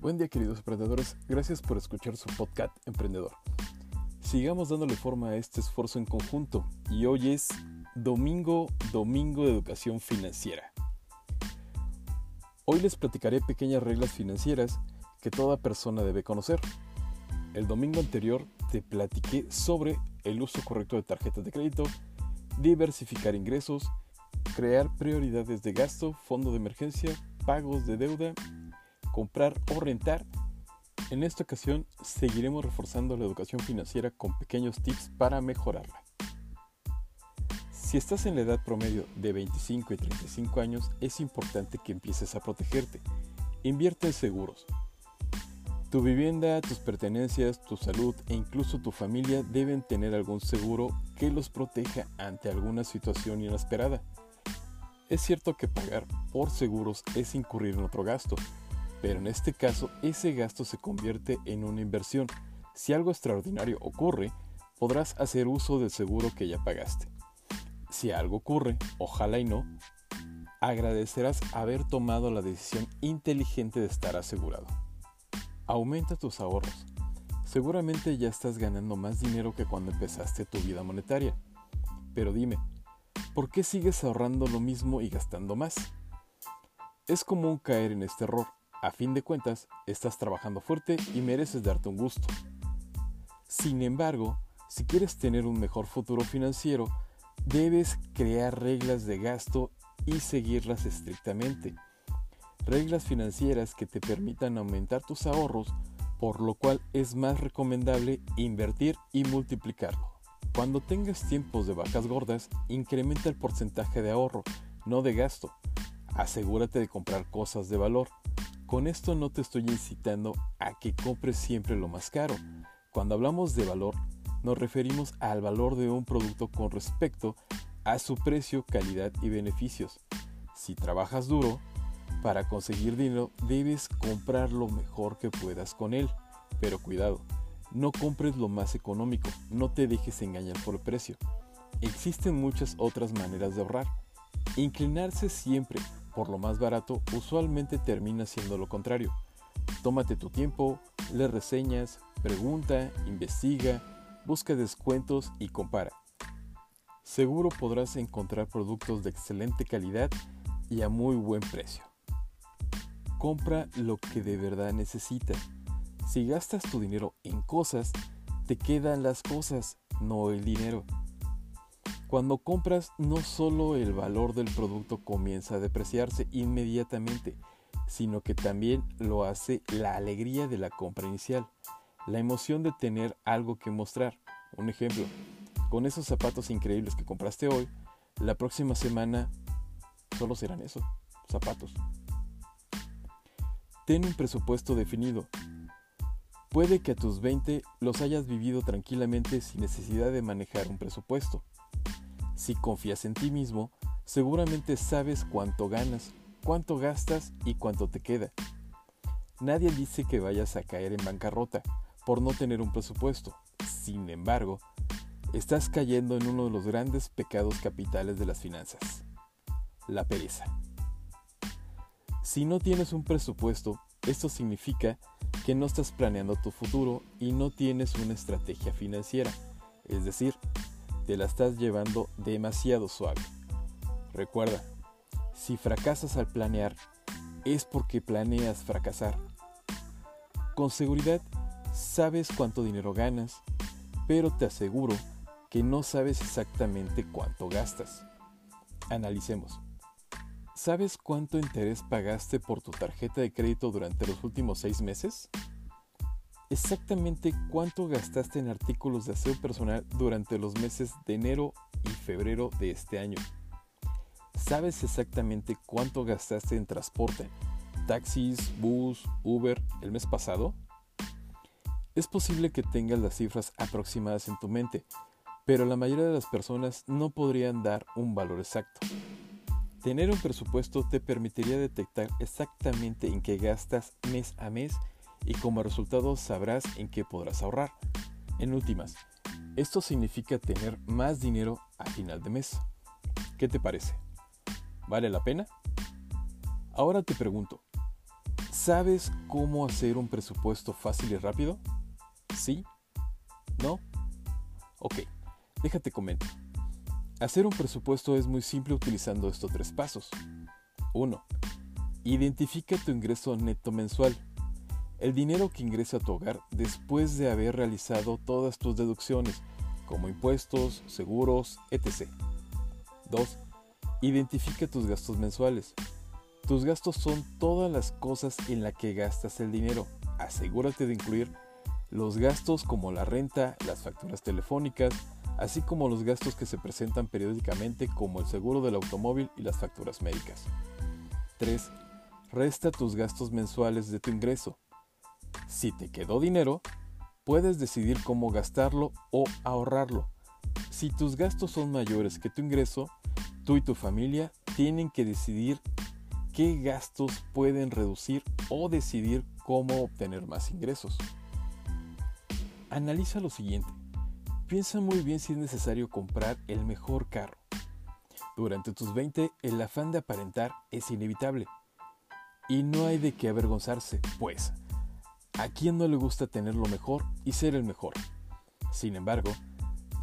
Buen día queridos emprendedores, gracias por escuchar su podcast Emprendedor. Sigamos dándole forma a este esfuerzo en conjunto y hoy es Domingo, Domingo de Educación Financiera. Hoy les platicaré pequeñas reglas financieras que toda persona debe conocer. El domingo anterior te platiqué sobre el uso correcto de tarjetas de crédito, diversificar ingresos, crear prioridades de gasto, fondo de emergencia, pagos de deuda comprar o rentar. En esta ocasión seguiremos reforzando la educación financiera con pequeños tips para mejorarla. Si estás en la edad promedio de 25 y 35 años, es importante que empieces a protegerte. Invierte en seguros. Tu vivienda, tus pertenencias, tu salud e incluso tu familia deben tener algún seguro que los proteja ante alguna situación inesperada. Es cierto que pagar por seguros es incurrir en otro gasto, pero en este caso ese gasto se convierte en una inversión. Si algo extraordinario ocurre, podrás hacer uso del seguro que ya pagaste. Si algo ocurre, ojalá y no, agradecerás haber tomado la decisión inteligente de estar asegurado. Aumenta tus ahorros. Seguramente ya estás ganando más dinero que cuando empezaste tu vida monetaria. Pero dime, ¿por qué sigues ahorrando lo mismo y gastando más? Es común caer en este error a fin de cuentas, estás trabajando fuerte y mereces darte un gusto. Sin embargo, si quieres tener un mejor futuro financiero, debes crear reglas de gasto y seguirlas estrictamente. Reglas financieras que te permitan aumentar tus ahorros, por lo cual es más recomendable invertir y multiplicarlo. Cuando tengas tiempos de vacas gordas, incrementa el porcentaje de ahorro, no de gasto. Asegúrate de comprar cosas de valor con esto no te estoy incitando a que compres siempre lo más caro. Cuando hablamos de valor, nos referimos al valor de un producto con respecto a su precio, calidad y beneficios. Si trabajas duro para conseguir dinero, debes comprar lo mejor que puedas con él. Pero cuidado, no compres lo más económico, no te dejes engañar por el precio. Existen muchas otras maneras de ahorrar. Inclinarse siempre por lo más barato usualmente termina siendo lo contrario. Tómate tu tiempo, le reseñas, pregunta, investiga, busca descuentos y compara. Seguro podrás encontrar productos de excelente calidad y a muy buen precio. Compra lo que de verdad necesitas. Si gastas tu dinero en cosas, te quedan las cosas, no el dinero. Cuando compras, no solo el valor del producto comienza a depreciarse inmediatamente, sino que también lo hace la alegría de la compra inicial, la emoción de tener algo que mostrar. Un ejemplo, con esos zapatos increíbles que compraste hoy, la próxima semana solo serán eso, zapatos. Ten un presupuesto definido. Puede que a tus 20 los hayas vivido tranquilamente sin necesidad de manejar un presupuesto. Si confías en ti mismo, seguramente sabes cuánto ganas, cuánto gastas y cuánto te queda. Nadie dice que vayas a caer en bancarrota por no tener un presupuesto. Sin embargo, estás cayendo en uno de los grandes pecados capitales de las finanzas, la pereza. Si no tienes un presupuesto, esto significa que no estás planeando tu futuro y no tienes una estrategia financiera, es decir, te la estás llevando demasiado suave. Recuerda, si fracasas al planear, es porque planeas fracasar. Con seguridad, sabes cuánto dinero ganas, pero te aseguro que no sabes exactamente cuánto gastas. Analicemos. ¿Sabes cuánto interés pagaste por tu tarjeta de crédito durante los últimos seis meses? Exactamente cuánto gastaste en artículos de aseo personal durante los meses de enero y febrero de este año. ¿Sabes exactamente cuánto gastaste en transporte, taxis, bus, Uber el mes pasado? Es posible que tengas las cifras aproximadas en tu mente, pero la mayoría de las personas no podrían dar un valor exacto. Tener un presupuesto te permitiría detectar exactamente en qué gastas mes a mes y como resultado sabrás en qué podrás ahorrar. En últimas, esto significa tener más dinero a final de mes. ¿Qué te parece? ¿Vale la pena? Ahora te pregunto, ¿Sabes cómo hacer un presupuesto fácil y rápido? ¿Sí? ¿No? Ok, déjate comento. Hacer un presupuesto es muy simple utilizando estos tres pasos. 1. Identifica tu ingreso neto mensual. El dinero que ingresa a tu hogar después de haber realizado todas tus deducciones, como impuestos, seguros, etc. 2. Identifica tus gastos mensuales. Tus gastos son todas las cosas en las que gastas el dinero. Asegúrate de incluir los gastos como la renta, las facturas telefónicas, así como los gastos que se presentan periódicamente como el seguro del automóvil y las facturas médicas. 3. Resta tus gastos mensuales de tu ingreso. Si te quedó dinero, puedes decidir cómo gastarlo o ahorrarlo. Si tus gastos son mayores que tu ingreso, tú y tu familia tienen que decidir qué gastos pueden reducir o decidir cómo obtener más ingresos. Analiza lo siguiente. Piensa muy bien si es necesario comprar el mejor carro. Durante tus 20 el afán de aparentar es inevitable. Y no hay de qué avergonzarse, pues, ¿a quién no le gusta tener lo mejor y ser el mejor? Sin embargo,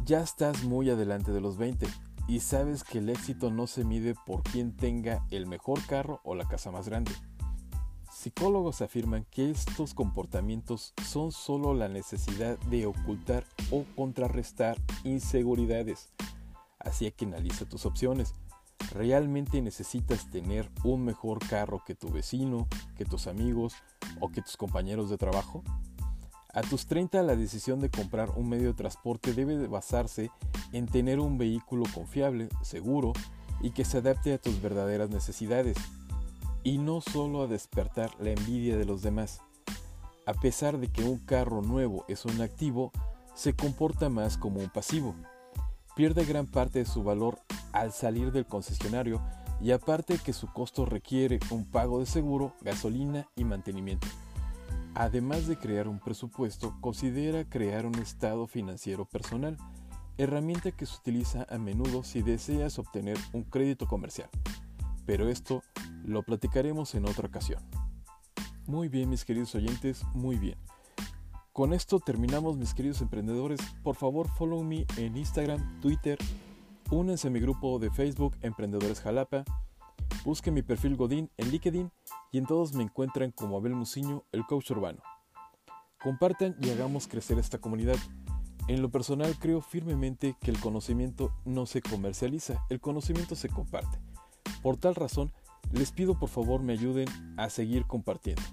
ya estás muy adelante de los 20 y sabes que el éxito no se mide por quien tenga el mejor carro o la casa más grande. Psicólogos afirman que estos comportamientos son solo la necesidad de ocultar o contrarrestar inseguridades. Así que analiza tus opciones. ¿Realmente necesitas tener un mejor carro que tu vecino, que tus amigos o que tus compañeros de trabajo? A tus 30 la decisión de comprar un medio de transporte debe basarse en tener un vehículo confiable, seguro y que se adapte a tus verdaderas necesidades y no solo a despertar la envidia de los demás. A pesar de que un carro nuevo es un activo, se comporta más como un pasivo. Pierde gran parte de su valor al salir del concesionario y aparte que su costo requiere un pago de seguro, gasolina y mantenimiento. Además de crear un presupuesto, considera crear un estado financiero personal, herramienta que se utiliza a menudo si deseas obtener un crédito comercial. Pero esto lo platicaremos en otra ocasión. Muy bien, mis queridos oyentes, muy bien. Con esto terminamos, mis queridos emprendedores. Por favor, follow me en Instagram, Twitter. Únanse a mi grupo de Facebook Emprendedores Jalapa. Busquen mi perfil Godín en LinkedIn y en todos me encuentran como Abel Muciño, el coach urbano. Compartan y hagamos crecer esta comunidad. En lo personal creo firmemente que el conocimiento no se comercializa, el conocimiento se comparte. Por tal razón, les pido por favor me ayuden a seguir compartiendo.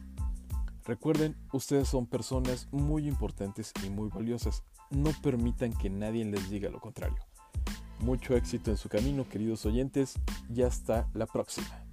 Recuerden, ustedes son personas muy importantes y muy valiosas. No permitan que nadie les diga lo contrario. Mucho éxito en su camino, queridos oyentes, y hasta la próxima.